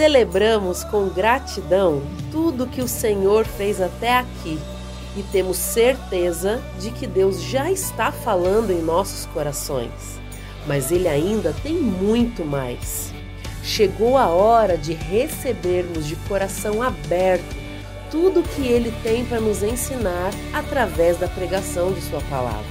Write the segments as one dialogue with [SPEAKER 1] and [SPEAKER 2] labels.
[SPEAKER 1] Celebramos com gratidão tudo que o Senhor fez até aqui e temos certeza de que Deus já está falando em nossos corações, mas Ele ainda tem muito mais. Chegou a hora de recebermos de coração aberto tudo o que Ele tem para nos ensinar através da pregação de Sua palavra.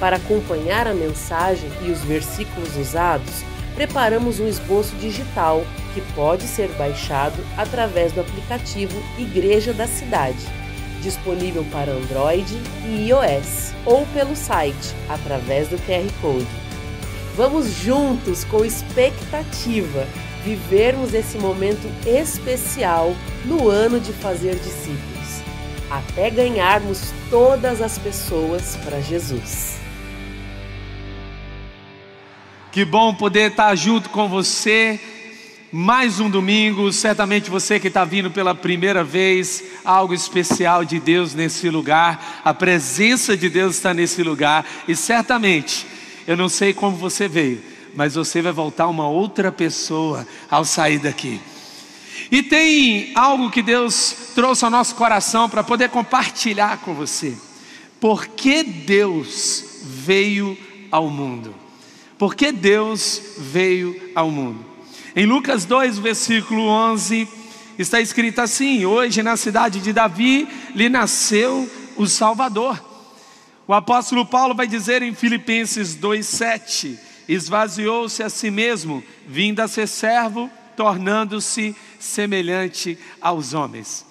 [SPEAKER 1] Para acompanhar a mensagem e os versículos usados, preparamos um esboço digital que pode ser baixado através do aplicativo Igreja da Cidade, disponível para Android e iOS, ou pelo site através do QR Code. Vamos juntos com expectativa vivermos esse momento especial no ano de fazer discípulos, até ganharmos todas as pessoas para Jesus.
[SPEAKER 2] Que bom poder estar junto com você. Mais um domingo, certamente você que está vindo pela primeira vez, algo especial de Deus nesse lugar, a presença de Deus está nesse lugar, e certamente, eu não sei como você veio, mas você vai voltar uma outra pessoa ao sair daqui. E tem algo que Deus trouxe ao nosso coração para poder compartilhar com você. Por que Deus veio ao mundo? Porque Deus veio ao mundo. Em Lucas 2, versículo 11, está escrito assim: Hoje na cidade de Davi lhe nasceu o Salvador. O apóstolo Paulo vai dizer em Filipenses 2,7: Esvaziou-se a si mesmo, vindo a ser servo, tornando-se semelhante aos homens.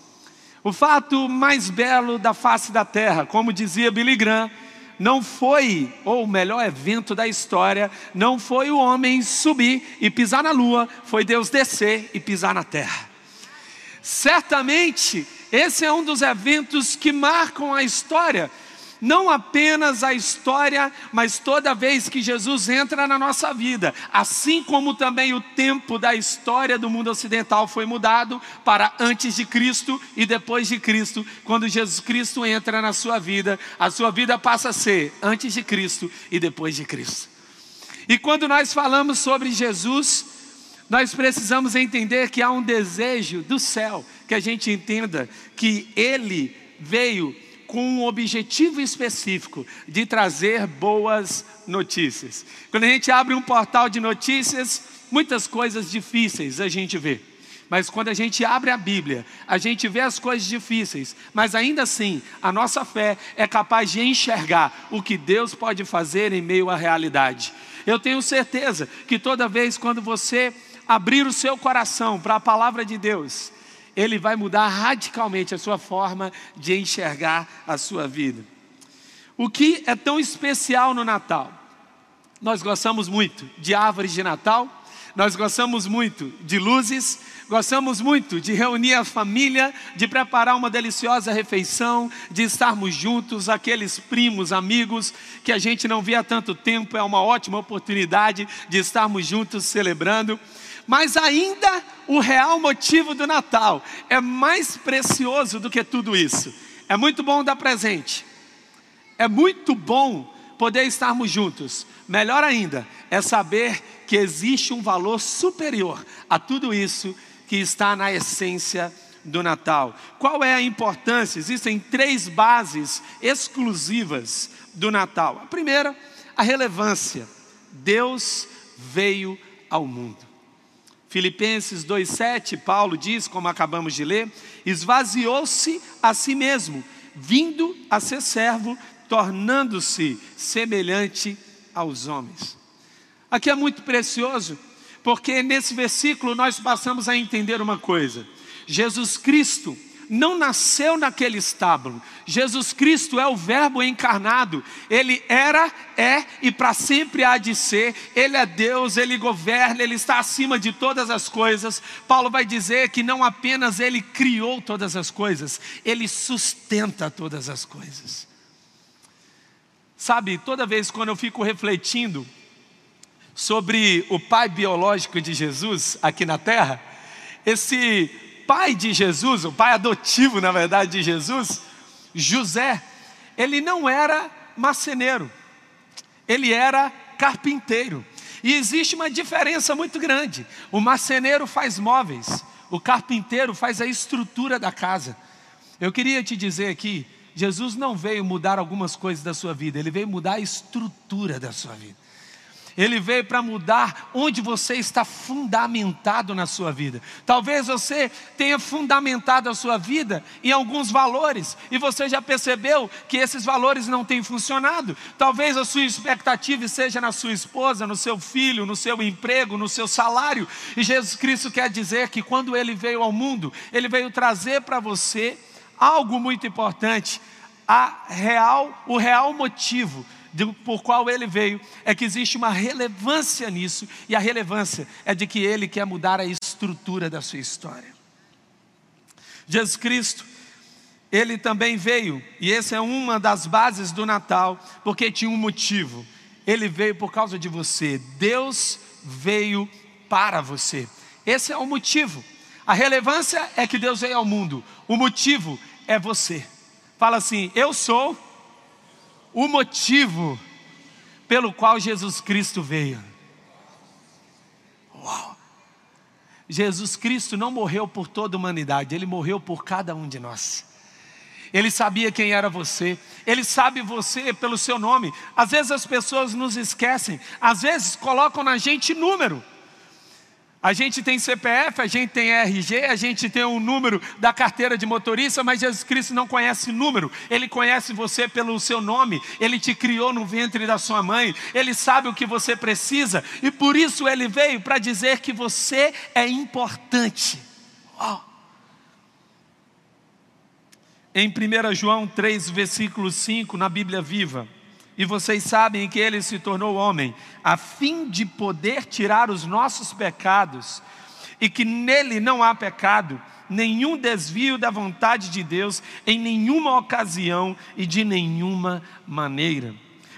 [SPEAKER 2] O fato mais belo da face da terra, como dizia Billy Graham, não foi, ou o melhor evento da história, não foi o homem subir e pisar na lua, foi Deus descer e pisar na terra. Certamente, esse é um dos eventos que marcam a história não apenas a história, mas toda vez que Jesus entra na nossa vida, assim como também o tempo da história do mundo ocidental foi mudado para antes de Cristo e depois de Cristo, quando Jesus Cristo entra na sua vida, a sua vida passa a ser antes de Cristo e depois de Cristo. E quando nós falamos sobre Jesus, nós precisamos entender que há um desejo do céu, que a gente entenda que Ele veio com um objetivo específico de trazer boas notícias. Quando a gente abre um portal de notícias, muitas coisas difíceis a gente vê. Mas quando a gente abre a Bíblia, a gente vê as coisas difíceis, mas ainda assim, a nossa fé é capaz de enxergar o que Deus pode fazer em meio à realidade. Eu tenho certeza que toda vez quando você abrir o seu coração para a palavra de Deus, ele vai mudar radicalmente a sua forma de enxergar a sua vida. O que é tão especial no Natal? Nós gostamos muito de árvores de Natal, nós gostamos muito de luzes, gostamos muito de reunir a família, de preparar uma deliciosa refeição, de estarmos juntos, aqueles primos, amigos que a gente não via há tanto tempo, é uma ótima oportunidade de estarmos juntos celebrando. Mas ainda o real motivo do Natal é mais precioso do que tudo isso. É muito bom dar presente. É muito bom poder estarmos juntos. Melhor ainda é saber que existe um valor superior a tudo isso que está na essência do Natal. Qual é a importância? Existem três bases exclusivas do Natal. A primeira, a relevância. Deus veio ao mundo. Filipenses 2,7, Paulo diz, como acabamos de ler, esvaziou-se a si mesmo, vindo a ser servo, tornando-se semelhante aos homens. Aqui é muito precioso, porque nesse versículo nós passamos a entender uma coisa: Jesus Cristo não nasceu naquele estábulo. Jesus Cristo é o Verbo encarnado. Ele era, é e para sempre há de ser. Ele é Deus, ele governa, ele está acima de todas as coisas. Paulo vai dizer que não apenas ele criou todas as coisas, ele sustenta todas as coisas. Sabe, toda vez quando eu fico refletindo sobre o pai biológico de Jesus aqui na terra, esse pai de Jesus, o pai adotivo, na verdade, de Jesus, José, ele não era marceneiro, ele era carpinteiro. E existe uma diferença muito grande. O marceneiro faz móveis, o carpinteiro faz a estrutura da casa. Eu queria te dizer aqui, Jesus não veio mudar algumas coisas da sua vida, ele veio mudar a estrutura da sua vida. Ele veio para mudar onde você está fundamentado na sua vida. Talvez você tenha fundamentado a sua vida em alguns valores e você já percebeu que esses valores não têm funcionado. Talvez a sua expectativa seja na sua esposa, no seu filho, no seu emprego, no seu salário. E Jesus Cristo quer dizer que quando ele veio ao mundo, ele veio trazer para você algo muito importante, a real, o real motivo por qual ele veio, é que existe uma relevância nisso, e a relevância é de que ele quer mudar a estrutura da sua história. Jesus Cristo, ele também veio, e essa é uma das bases do Natal, porque tinha um motivo. Ele veio por causa de você. Deus veio para você. Esse é o motivo. A relevância é que Deus veio ao mundo. O motivo é você. Fala assim: Eu sou o motivo pelo qual Jesus Cristo veio. Uau! Jesus Cristo não morreu por toda a humanidade, ele morreu por cada um de nós. Ele sabia quem era você, ele sabe você pelo seu nome. Às vezes as pessoas nos esquecem, às vezes colocam na gente número. A gente tem CPF, a gente tem RG, a gente tem um número da carteira de motorista, mas Jesus Cristo não conhece número, Ele conhece você pelo seu nome, Ele te criou no ventre da sua mãe, Ele sabe o que você precisa, e por isso Ele veio para dizer que você é importante. Oh. Em 1 João 3, versículo 5, na Bíblia Viva, e vocês sabem que ele se tornou homem, a fim de poder tirar os nossos pecados, e que nele não há pecado, nenhum desvio da vontade de Deus, em nenhuma ocasião e de nenhuma maneira.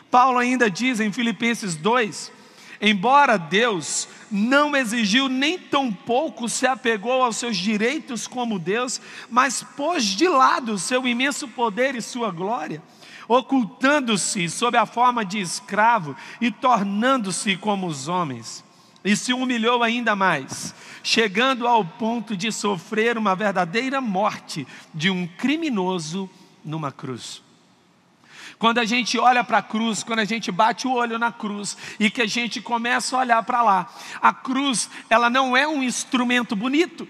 [SPEAKER 2] Paulo ainda diz em Filipenses 2: embora Deus não exigiu nem tão pouco se apegou aos seus direitos como Deus, mas pôs de lado o seu imenso poder e sua glória ocultando-se sob a forma de escravo e tornando-se como os homens. E se humilhou ainda mais, chegando ao ponto de sofrer uma verdadeira morte de um criminoso numa cruz. Quando a gente olha para a cruz, quando a gente bate o olho na cruz e que a gente começa a olhar para lá, a cruz, ela não é um instrumento bonito.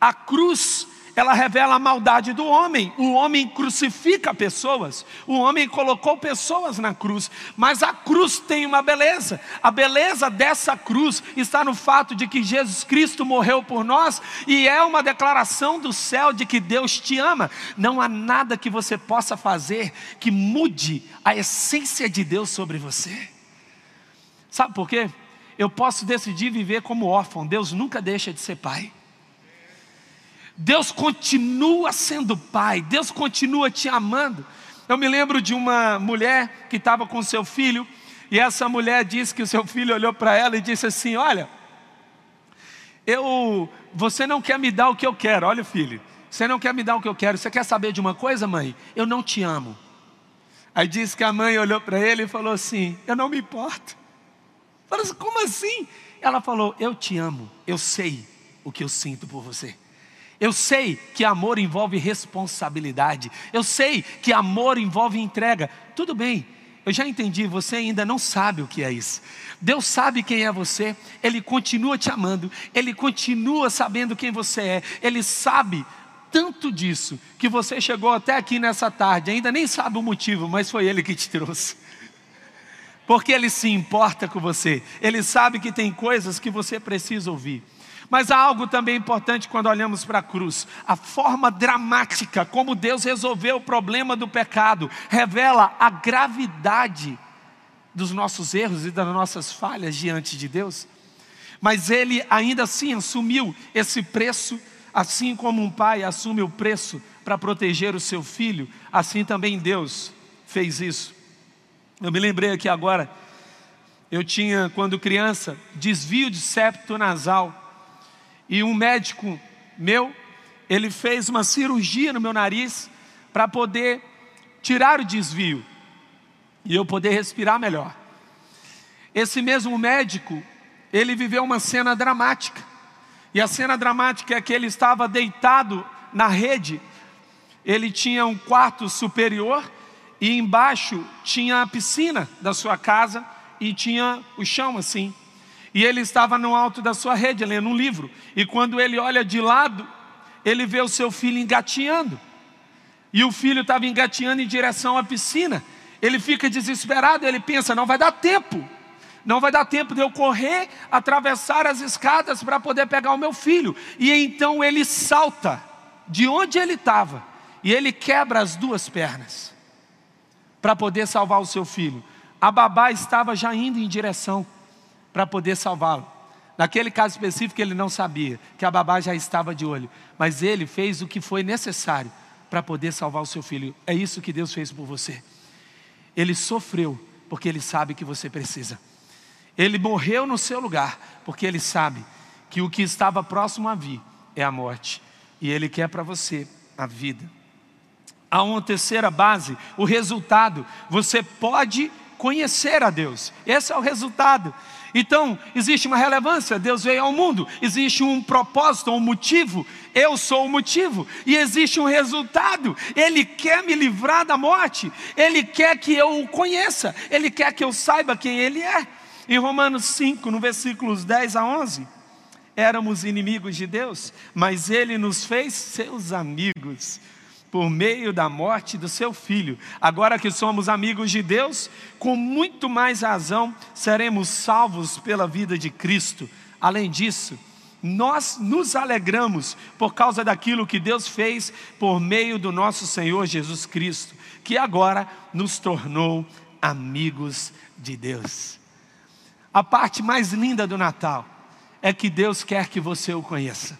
[SPEAKER 2] A cruz ela revela a maldade do homem. O homem crucifica pessoas, o homem colocou pessoas na cruz, mas a cruz tem uma beleza. A beleza dessa cruz está no fato de que Jesus Cristo morreu por nós e é uma declaração do céu de que Deus te ama. Não há nada que você possa fazer que mude a essência de Deus sobre você. Sabe por quê? Eu posso decidir viver como órfão, Deus nunca deixa de ser pai. Deus continua sendo pai, Deus continua te amando. Eu me lembro de uma mulher que estava com seu filho, e essa mulher disse que o seu filho olhou para ela e disse assim: Olha, eu, você não quer me dar o que eu quero, olha, filho, você não quer me dar o que eu quero, você quer saber de uma coisa, mãe? Eu não te amo. Aí disse que a mãe olhou para ele e falou assim: Eu não me importo. Falou assim: Como assim? Ela falou: Eu te amo, eu sei o que eu sinto por você. Eu sei que amor envolve responsabilidade. Eu sei que amor envolve entrega. Tudo bem, eu já entendi, você ainda não sabe o que é isso. Deus sabe quem é você, Ele continua te amando, Ele continua sabendo quem você é, Ele sabe tanto disso que você chegou até aqui nessa tarde, ainda nem sabe o motivo, mas foi Ele que te trouxe. Porque Ele se importa com você, Ele sabe que tem coisas que você precisa ouvir. Mas há algo também importante quando olhamos para a cruz: a forma dramática como Deus resolveu o problema do pecado revela a gravidade dos nossos erros e das nossas falhas diante de Deus. Mas Ele ainda assim assumiu esse preço, assim como um pai assume o preço para proteger o seu filho, assim também Deus fez isso. Eu me lembrei aqui agora, eu tinha, quando criança, desvio de septo nasal e um médico meu, ele fez uma cirurgia no meu nariz para poder tirar o desvio e eu poder respirar melhor. esse mesmo médico, ele viveu uma cena dramática. E a cena dramática é que ele estava deitado na rede, ele tinha um quarto superior e embaixo tinha a piscina da sua casa e tinha o chão assim. E ele estava no alto da sua rede lendo um livro. E quando ele olha de lado, ele vê o seu filho engatinhando. E o filho estava engatinhando em direção à piscina. Ele fica desesperado, ele pensa: não vai dar tempo. Não vai dar tempo de eu correr, atravessar as escadas para poder pegar o meu filho. E então ele salta de onde ele estava e ele quebra as duas pernas para poder salvar o seu filho. A babá estava já indo em direção para poder salvá-lo. Naquele caso específico, ele não sabia que a babá já estava de olho, mas ele fez o que foi necessário para poder salvar o seu filho. É isso que Deus fez por você. Ele sofreu porque ele sabe que você precisa. Ele morreu no seu lugar porque ele sabe que o que estava próximo a vir é a morte e ele quer para você a vida. Há uma terceira base, o resultado. Você pode conhecer a Deus. Esse é o resultado. Então, existe uma relevância, Deus veio ao mundo, existe um propósito, um motivo, eu sou o motivo, e existe um resultado, Ele quer me livrar da morte, Ele quer que eu o conheça, Ele quer que eu saiba quem Ele é. Em Romanos 5, no versículos 10 a 11, éramos inimigos de Deus, mas Ele nos fez seus amigos por meio da morte do seu filho. Agora que somos amigos de Deus, com muito mais razão seremos salvos pela vida de Cristo. Além disso, nós nos alegramos por causa daquilo que Deus fez por meio do nosso Senhor Jesus Cristo, que agora nos tornou amigos de Deus. A parte mais linda do Natal é que Deus quer que você o conheça.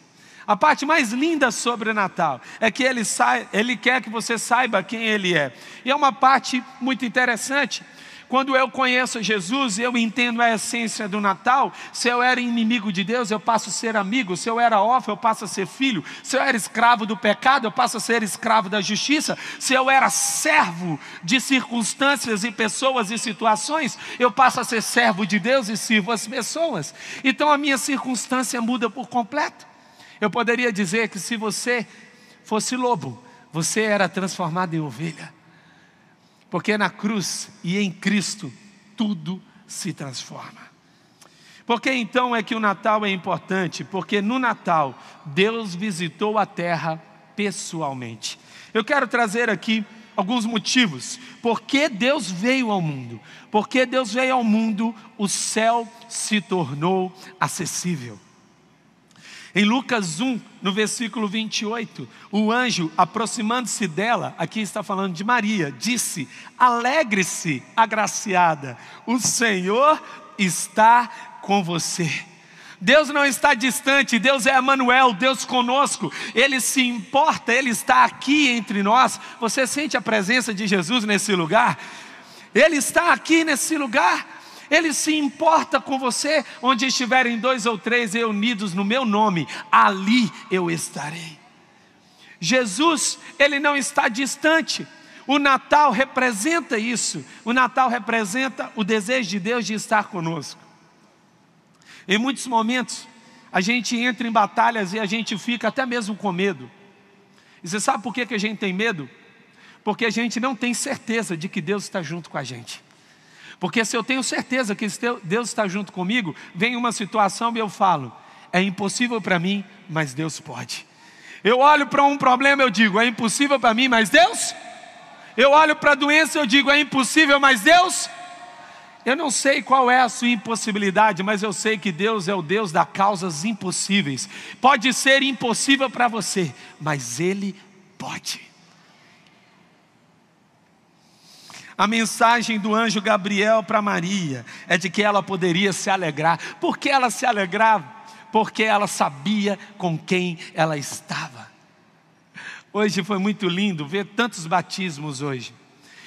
[SPEAKER 2] A parte mais linda sobre o Natal é que ele, sai, ele quer que você saiba quem Ele é. E é uma parte muito interessante. Quando eu conheço Jesus, eu entendo a essência do Natal. Se eu era inimigo de Deus, eu passo a ser amigo. Se eu era órfão, eu passo a ser filho. Se eu era escravo do pecado, eu passo a ser escravo da justiça. Se eu era servo de circunstâncias e pessoas e situações, eu passo a ser servo de Deus e sirvo as pessoas. Então a minha circunstância muda por completo. Eu poderia dizer que se você fosse lobo, você era transformado em ovelha. Porque na cruz e em Cristo tudo se transforma. Por que então é que o Natal é importante? Porque no Natal Deus visitou a terra pessoalmente. Eu quero trazer aqui alguns motivos. Por que Deus veio ao mundo? Porque Deus veio ao mundo, o céu se tornou acessível. Em Lucas 1, no versículo 28, o anjo, aproximando-se dela, aqui está falando de Maria, disse: Alegre-se, agraciada, o Senhor está com você. Deus não está distante, Deus é Emmanuel, Deus conosco, Ele se importa, Ele está aqui entre nós. Você sente a presença de Jesus nesse lugar? Ele está aqui nesse lugar. Ele se importa com você, onde estiverem dois ou três reunidos no meu nome, ali eu estarei. Jesus, ele não está distante. O Natal representa isso. O Natal representa o desejo de Deus de estar conosco. Em muitos momentos, a gente entra em batalhas e a gente fica até mesmo com medo. E você sabe por que, a gente tem medo? Porque a gente não tem certeza de que Deus está junto com a gente. Porque se eu tenho certeza que Deus está junto comigo, vem uma situação e eu falo: é impossível para mim, mas Deus pode. Eu olho para um problema, eu digo: é impossível para mim, mas Deus. Eu olho para a doença, eu digo: é impossível, mas Deus. Eu não sei qual é a sua impossibilidade, mas eu sei que Deus é o Deus das causas impossíveis. Pode ser impossível para você, mas Ele pode. A mensagem do anjo Gabriel para Maria é de que ela poderia se alegrar. Por que ela se alegrava? Porque ela sabia com quem ela estava. Hoje foi muito lindo ver tantos batismos hoje.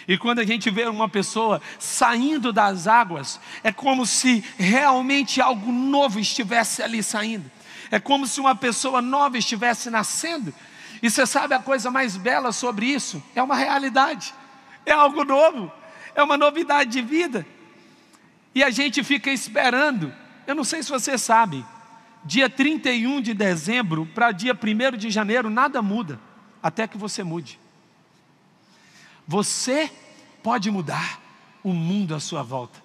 [SPEAKER 2] E quando a gente vê uma pessoa saindo das águas, é como se realmente algo novo estivesse ali saindo. É como se uma pessoa nova estivesse nascendo. E você sabe a coisa mais bela sobre isso? É uma realidade é algo novo, é uma novidade de vida. E a gente fica esperando. Eu não sei se você sabe, dia 31 de dezembro para dia 1 de janeiro, nada muda, até que você mude. Você pode mudar o mundo à sua volta.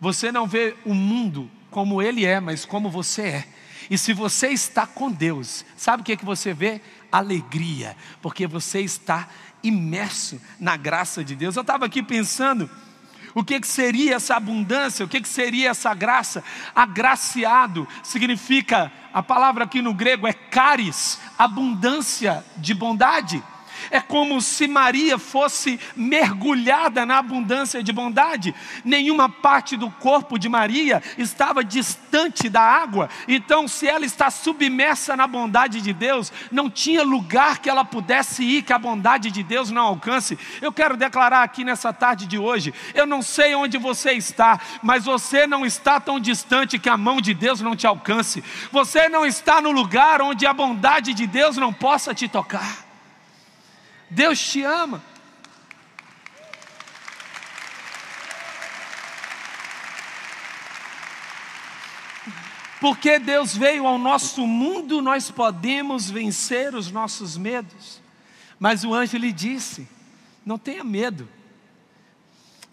[SPEAKER 2] Você não vê o mundo como ele é, mas como você é. E se você está com Deus, sabe o que, é que você vê? Alegria, porque você está imerso na graça de Deus. Eu estava aqui pensando, o que, que seria essa abundância? O que, que seria essa graça? Agraciado significa, a palavra aqui no grego é caris, abundância de bondade. É como se Maria fosse mergulhada na abundância de bondade. Nenhuma parte do corpo de Maria estava distante da água. Então, se ela está submersa na bondade de Deus, não tinha lugar que ela pudesse ir que a bondade de Deus não alcance. Eu quero declarar aqui nessa tarde de hoje: eu não sei onde você está, mas você não está tão distante que a mão de Deus não te alcance. Você não está no lugar onde a bondade de Deus não possa te tocar. Deus te ama. Porque Deus veio ao nosso mundo, nós podemos vencer os nossos medos. Mas o anjo lhe disse: não tenha medo.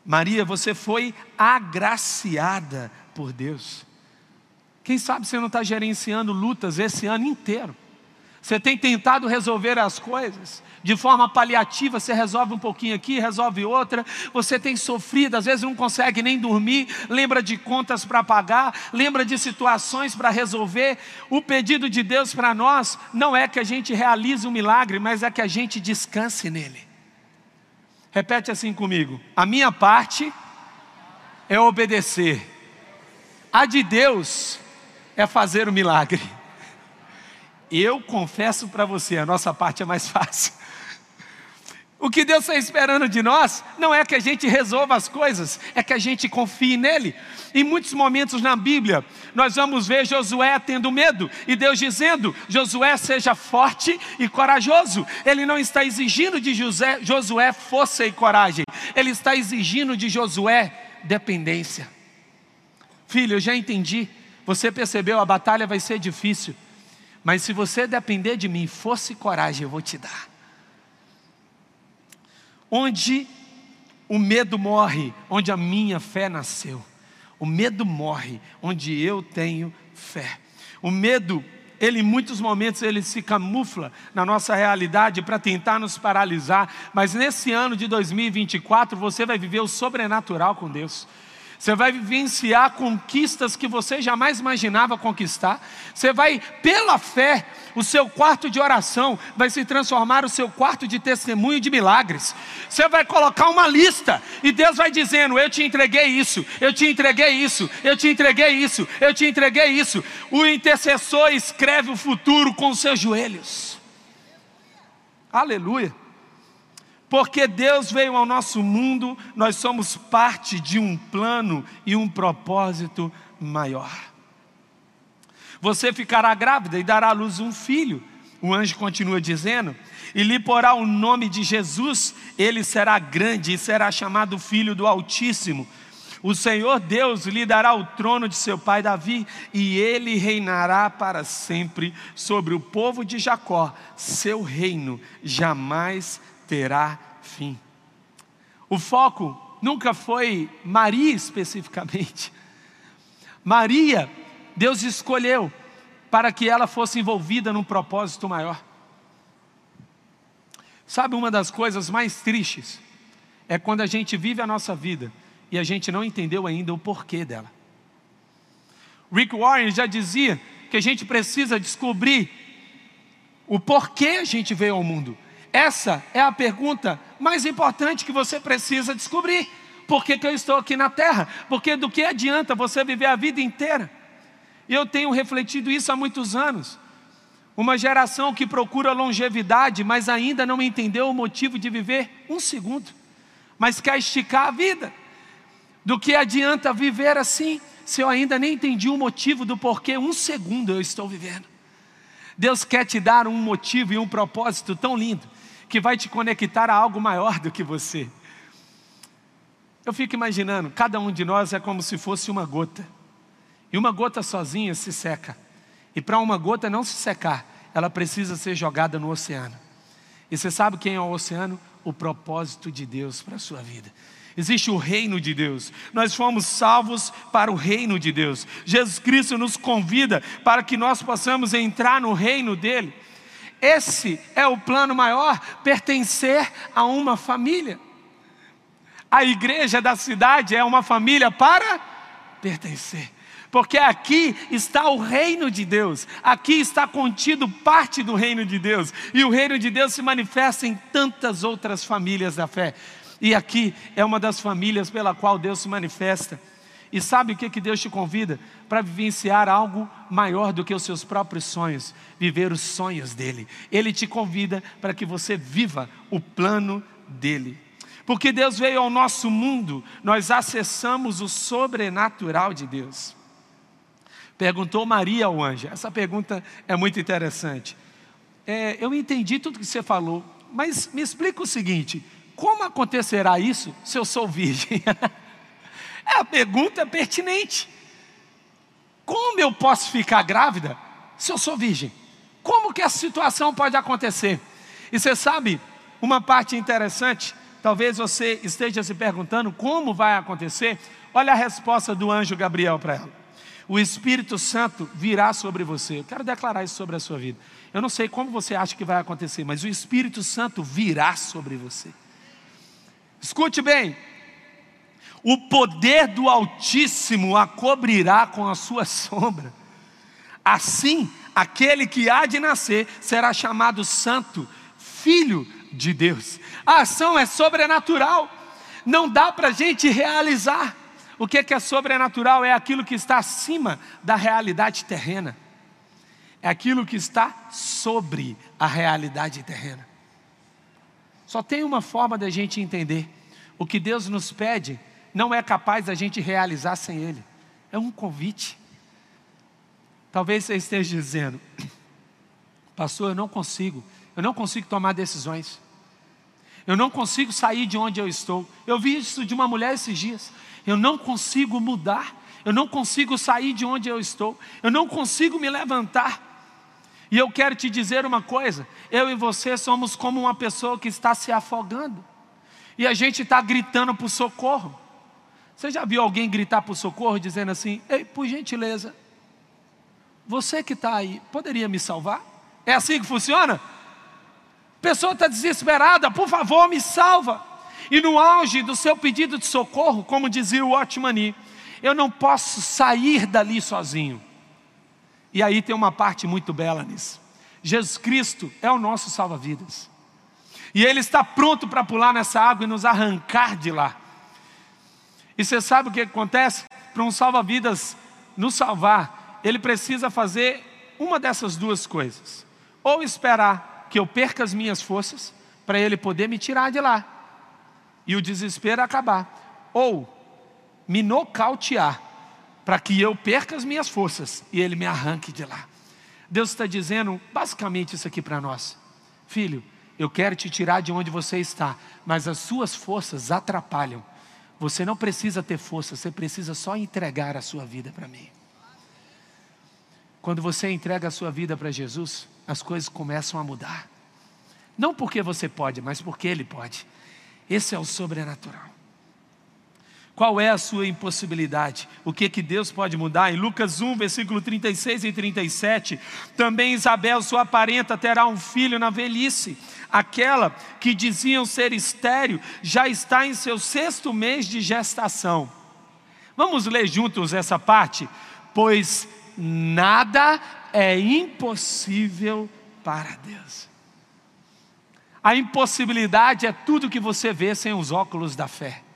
[SPEAKER 2] Maria, você foi agraciada por Deus. Quem sabe você não está gerenciando lutas esse ano inteiro. Você tem tentado resolver as coisas de forma paliativa, você resolve um pouquinho aqui, resolve outra. Você tem sofrido, às vezes não consegue nem dormir, lembra de contas para pagar, lembra de situações para resolver. O pedido de Deus para nós não é que a gente realize um milagre, mas é que a gente descanse nele. Repete assim comigo: a minha parte é obedecer, a de Deus é fazer o milagre. Eu confesso para você, a nossa parte é mais fácil. O que Deus está esperando de nós não é que a gente resolva as coisas, é que a gente confie nele. Em muitos momentos na Bíblia, nós vamos ver Josué tendo medo e Deus dizendo: Josué, seja forte e corajoso. Ele não está exigindo de José, Josué força e coragem, ele está exigindo de Josué dependência. Filho, eu já entendi, você percebeu, a batalha vai ser difícil, mas se você depender de mim, força e coragem eu vou te dar onde o medo morre, onde a minha fé nasceu. O medo morre onde eu tenho fé. O medo, ele em muitos momentos ele se camufla na nossa realidade para tentar nos paralisar, mas nesse ano de 2024 você vai viver o sobrenatural com Deus. Você vai vivenciar conquistas que você jamais imaginava conquistar. Você vai, pela fé, o seu quarto de oração vai se transformar o seu quarto de testemunho de milagres. Você vai colocar uma lista e Deus vai dizendo: Eu te entreguei isso, eu te entreguei isso, eu te entreguei isso, eu te entreguei isso. O intercessor escreve o futuro com os seus joelhos. Aleluia. Porque Deus veio ao nosso mundo, nós somos parte de um plano e um propósito maior. Você ficará grávida e dará à luz um filho. O anjo continua dizendo: e lhe porá o nome de Jesus, ele será grande e será chamado Filho do Altíssimo. O Senhor Deus lhe dará o trono de seu pai Davi, e ele reinará para sempre sobre o povo de Jacó. Seu reino jamais terá fim. O foco nunca foi Maria especificamente. Maria, Deus escolheu para que ela fosse envolvida num propósito maior. Sabe uma das coisas mais tristes? É quando a gente vive a nossa vida e a gente não entendeu ainda o porquê dela. Rick Warren já dizia que a gente precisa descobrir o porquê a gente veio ao mundo. Essa é a pergunta mais importante que você precisa descobrir. Por que, que eu estou aqui na terra? Porque do que adianta você viver a vida inteira? Eu tenho refletido isso há muitos anos. Uma geração que procura longevidade, mas ainda não entendeu o motivo de viver um segundo, mas quer esticar a vida. Do que adianta viver assim, se eu ainda nem entendi o motivo do porquê um segundo eu estou vivendo? Deus quer te dar um motivo e um propósito tão lindo que vai te conectar a algo maior do que você. Eu fico imaginando, cada um de nós é como se fosse uma gota. E uma gota sozinha se seca. E para uma gota não se secar, ela precisa ser jogada no oceano. E você sabe quem é o oceano? O propósito de Deus para a sua vida. Existe o reino de Deus. Nós fomos salvos para o reino de Deus. Jesus Cristo nos convida para que nós possamos entrar no reino dele. Esse é o plano maior, pertencer a uma família. A igreja da cidade é uma família para pertencer. Porque aqui está o reino de Deus, aqui está contido parte do reino de Deus, e o reino de Deus se manifesta em tantas outras famílias da fé. E aqui é uma das famílias pela qual Deus se manifesta. E sabe o que, que Deus te convida? Para vivenciar algo maior do que os seus próprios sonhos, viver os sonhos dele. Ele te convida para que você viva o plano dele. Porque Deus veio ao nosso mundo, nós acessamos o sobrenatural de Deus. Perguntou Maria ao anjo. Essa pergunta é muito interessante. É, eu entendi tudo que você falou, mas me explica o seguinte: como acontecerá isso se eu sou virgem? é, a pergunta é pertinente. Como eu posso ficar grávida se eu sou virgem? Como que essa situação pode acontecer? E você sabe, uma parte interessante, talvez você esteja se perguntando como vai acontecer. Olha a resposta do anjo Gabriel para ela o Espírito Santo virá sobre você. Eu quero declarar isso sobre a sua vida. Eu não sei como você acha que vai acontecer, mas o Espírito Santo virá sobre você. Escute bem: o poder do Altíssimo a cobrirá com a sua sombra. Assim, aquele que há de nascer será chamado Santo, Filho de Deus. A ação é sobrenatural, não dá para a gente realizar. O que é sobrenatural? É aquilo que está acima da realidade terrena, é aquilo que está sobre a realidade terrena. Só tem uma forma da gente entender: o que Deus nos pede não é capaz da gente realizar sem Ele, é um convite. Talvez você esteja dizendo, pastor, eu não consigo, eu não consigo tomar decisões. Eu não consigo sair de onde eu estou. Eu vi isso de uma mulher esses dias eu não consigo mudar, eu não consigo sair de onde eu estou, eu não consigo me levantar. E eu quero te dizer uma coisa: eu e você somos como uma pessoa que está se afogando, e a gente está gritando por socorro. Você já viu alguém gritar por socorro dizendo assim: Ei, por gentileza, você que está aí, poderia me salvar? É assim que funciona? Pessoa está desesperada, por favor, me salva. E no auge do seu pedido de socorro, como dizia o Otmani, eu não posso sair dali sozinho. E aí tem uma parte muito bela nisso. Jesus Cristo é o nosso salva-vidas. E Ele está pronto para pular nessa água e nos arrancar de lá. E você sabe o que acontece? Para um salva-vidas nos salvar, ele precisa fazer uma dessas duas coisas: ou esperar que eu perca as minhas forças, para ele poder me tirar de lá, e o desespero acabar, ou me nocautear, para que eu perca as minhas forças e ele me arranque de lá. Deus está dizendo basicamente isso aqui para nós: Filho, eu quero te tirar de onde você está, mas as suas forças atrapalham. Você não precisa ter força, você precisa só entregar a sua vida para mim. Quando você entrega a sua vida para Jesus, as coisas começam a mudar. Não porque você pode, mas porque Ele pode. Esse é o sobrenatural. Qual é a sua impossibilidade? O que que Deus pode mudar? Em Lucas 1, versículo 36 e 37, também Isabel, sua parenta, terá um filho na velhice. Aquela que diziam ser estéril já está em seu sexto mês de gestação. Vamos ler juntos essa parte? Pois nada é impossível para Deus. A impossibilidade é tudo que você vê sem os óculos da fé.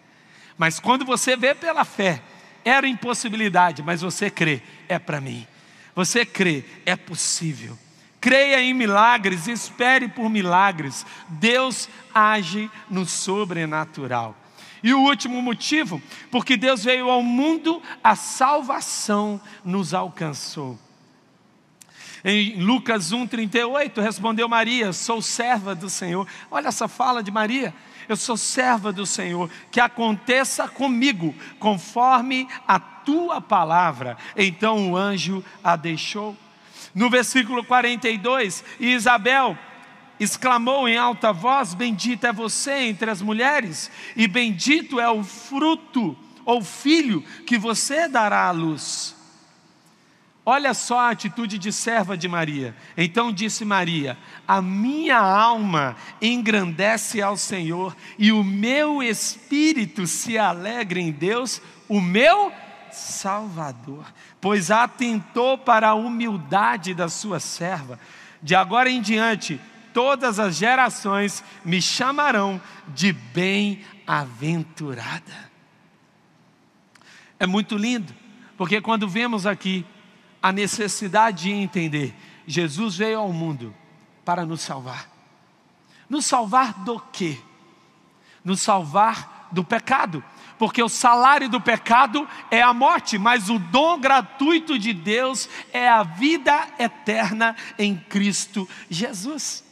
[SPEAKER 2] Mas quando você vê pela fé, era impossibilidade, mas você crê, é para mim. Você crê, é possível. Creia em milagres, espere por milagres. Deus age no sobrenatural. E o último motivo, porque Deus veio ao mundo, a salvação nos alcançou. Em Lucas 1,38, respondeu Maria: Sou serva do Senhor. Olha essa fala de Maria. Eu sou serva do Senhor, que aconteça comigo, conforme a tua palavra. Então o anjo a deixou. No versículo 42, Isabel exclamou em alta voz: Bendita é você entre as mulheres, e bendito é o fruto ou filho que você dará à luz. Olha só a atitude de serva de Maria. Então disse Maria: A minha alma engrandece ao Senhor, e o meu espírito se alegra em Deus, o meu Salvador, pois atentou para a humildade da sua serva. De agora em diante, todas as gerações me chamarão de bem-aventurada. É muito lindo, porque quando vemos aqui a necessidade de entender: Jesus veio ao mundo para nos salvar. Nos salvar do quê? Nos salvar do pecado. Porque o salário do pecado é a morte, mas o dom gratuito de Deus é a vida eterna em Cristo Jesus.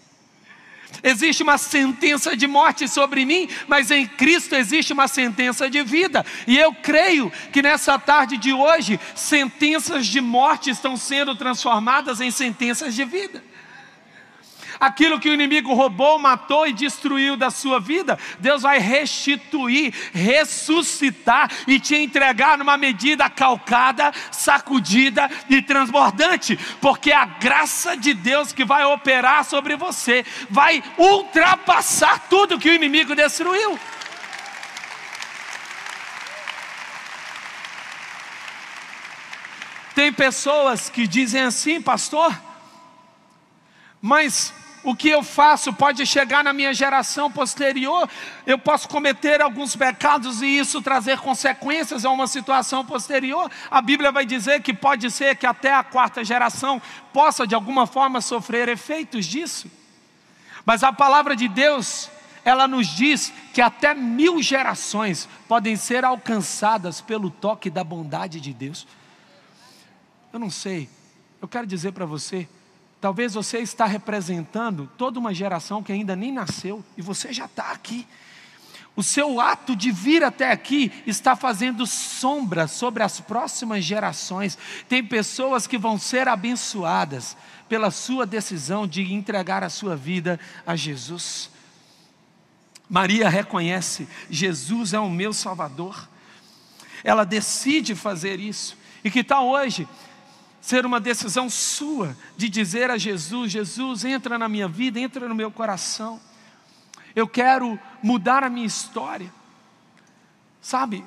[SPEAKER 2] Existe uma sentença de morte sobre mim, mas em Cristo existe uma sentença de vida. E eu creio que nessa tarde de hoje, sentenças de morte estão sendo transformadas em sentenças de vida aquilo que o inimigo roubou, matou e destruiu da sua vida, Deus vai restituir, ressuscitar e te entregar numa medida calcada, sacudida e transbordante, porque a graça de Deus que vai operar sobre você vai ultrapassar tudo que o inimigo destruiu. Tem pessoas que dizem assim, pastor, mas o que eu faço pode chegar na minha geração posterior, eu posso cometer alguns pecados e isso trazer consequências a uma situação posterior. A Bíblia vai dizer que pode ser que até a quarta geração possa de alguma forma sofrer efeitos disso. Mas a palavra de Deus, ela nos diz que até mil gerações podem ser alcançadas pelo toque da bondade de Deus. Eu não sei, eu quero dizer para você, Talvez você está representando toda uma geração que ainda nem nasceu e você já está aqui. O seu ato de vir até aqui está fazendo sombra sobre as próximas gerações. Tem pessoas que vão ser abençoadas pela sua decisão de entregar a sua vida a Jesus. Maria reconhece: Jesus é o meu Salvador. Ela decide fazer isso. E que tal hoje ser uma decisão sua de dizer a Jesus: Jesus, entra na minha vida, entra no meu coração. Eu quero mudar a minha história. Sabe?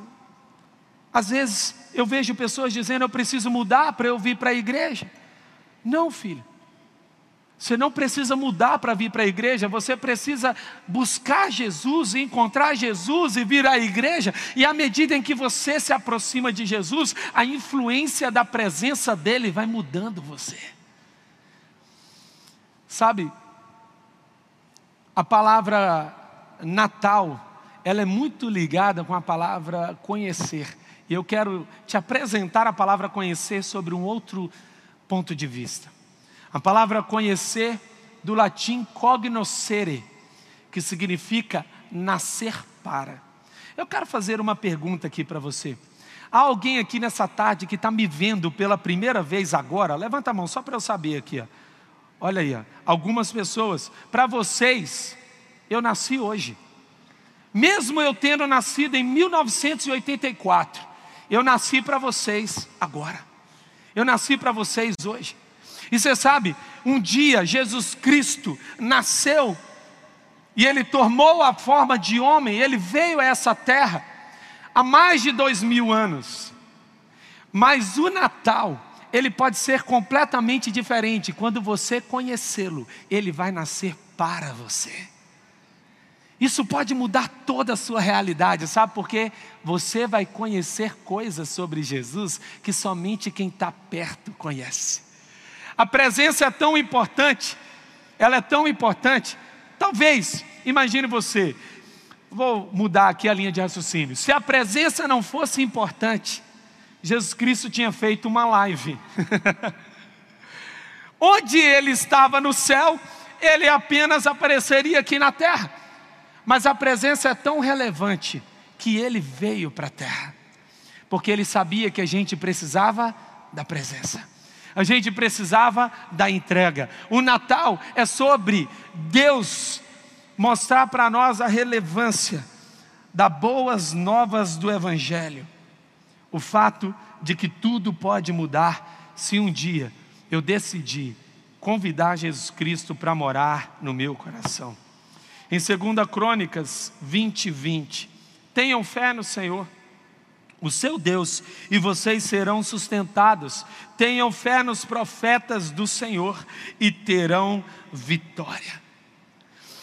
[SPEAKER 2] Às vezes eu vejo pessoas dizendo: Eu preciso mudar para eu vir para a igreja. Não, filho. Você não precisa mudar para vir para a igreja, você precisa buscar Jesus, encontrar Jesus e vir à igreja. E à medida em que você se aproxima de Jesus, a influência da presença dele vai mudando você. Sabe, a palavra Natal, ela é muito ligada com a palavra conhecer. E eu quero te apresentar a palavra conhecer sobre um outro ponto de vista. A palavra conhecer, do latim cognoscere, que significa nascer para. Eu quero fazer uma pergunta aqui para você. Há alguém aqui nessa tarde que está me vendo pela primeira vez agora? Levanta a mão só para eu saber aqui. Ó. Olha aí, ó. algumas pessoas. Para vocês, eu nasci hoje. Mesmo eu tendo nascido em 1984, eu nasci para vocês agora. Eu nasci para vocês hoje. E você sabe, um dia Jesus Cristo nasceu e ele tomou a forma de homem, ele veio a essa terra há mais de dois mil anos. Mas o Natal, ele pode ser completamente diferente. Quando você conhecê-lo, ele vai nascer para você. Isso pode mudar toda a sua realidade, sabe por quê? Você vai conhecer coisas sobre Jesus que somente quem está perto conhece. A presença é tão importante, ela é tão importante. Talvez, imagine você, vou mudar aqui a linha de raciocínio. Se a presença não fosse importante, Jesus Cristo tinha feito uma live. Onde ele estava no céu, ele apenas apareceria aqui na terra. Mas a presença é tão relevante que ele veio para a terra, porque ele sabia que a gente precisava da presença. A gente precisava da entrega. O Natal é sobre Deus mostrar para nós a relevância das boas novas do Evangelho. O fato de que tudo pode mudar se um dia eu decidir convidar Jesus Cristo para morar no meu coração. Em 2 Crônicas 20, 20, tenham fé no Senhor o seu Deus, e vocês serão sustentados. Tenham fé nos profetas do Senhor e terão vitória.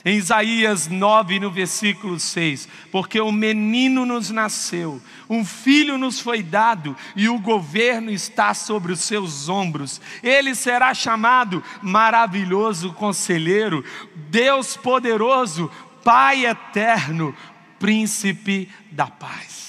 [SPEAKER 2] Em Isaías 9, no versículo 6, porque o menino nos nasceu, um filho nos foi dado, e o governo está sobre os seus ombros. Ele será chamado Maravilhoso Conselheiro, Deus Poderoso, Pai Eterno, Príncipe da Paz.